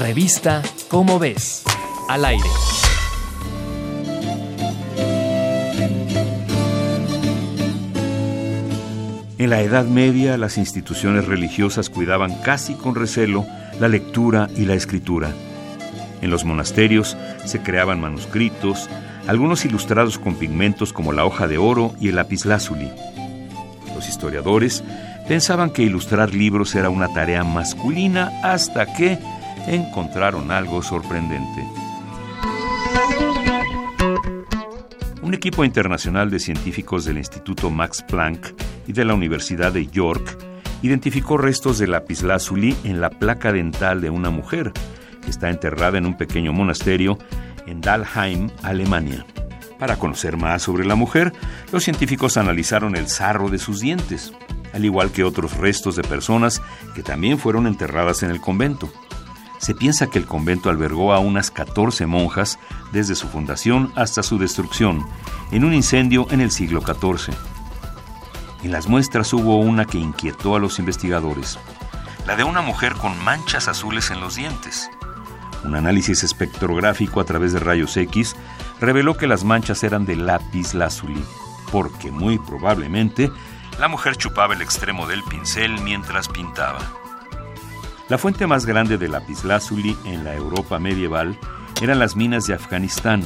Revista Cómo ves, al aire. En la Edad Media las instituciones religiosas cuidaban casi con recelo la lectura y la escritura. En los monasterios se creaban manuscritos, algunos ilustrados con pigmentos como la hoja de oro y el lapislázuli. Los historiadores pensaban que ilustrar libros era una tarea masculina hasta que encontraron algo sorprendente. Un equipo internacional de científicos del Instituto Max Planck y de la Universidad de York identificó restos de lapislázuli en la placa dental de una mujer que está enterrada en un pequeño monasterio en Dalheim, Alemania. Para conocer más sobre la mujer, los científicos analizaron el sarro de sus dientes, al igual que otros restos de personas que también fueron enterradas en el convento. Se piensa que el convento albergó a unas 14 monjas desde su fundación hasta su destrucción, en un incendio en el siglo XIV. En las muestras hubo una que inquietó a los investigadores, la de una mujer con manchas azules en los dientes. Un análisis espectrográfico a través de rayos X reveló que las manchas eran de lápiz lazuli, porque muy probablemente la mujer chupaba el extremo del pincel mientras pintaba. La fuente más grande de lapislázuli en la Europa medieval eran las minas de Afganistán,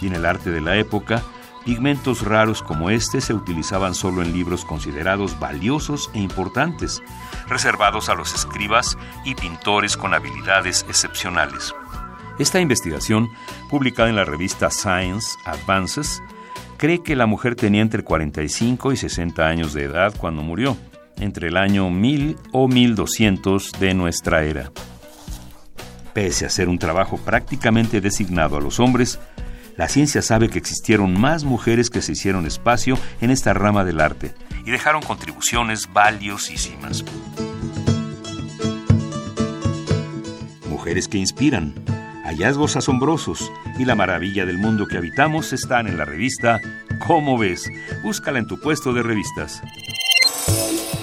y en el arte de la época, pigmentos raros como este se utilizaban solo en libros considerados valiosos e importantes, reservados a los escribas y pintores con habilidades excepcionales. Esta investigación, publicada en la revista Science Advances, cree que la mujer tenía entre 45 y 60 años de edad cuando murió entre el año 1000 o 1200 de nuestra era. Pese a ser un trabajo prácticamente designado a los hombres, la ciencia sabe que existieron más mujeres que se hicieron espacio en esta rama del arte y dejaron contribuciones valiosísimas. Mujeres que inspiran, hallazgos asombrosos y la maravilla del mundo que habitamos están en la revista ¿Cómo ves? Búscala en tu puesto de revistas.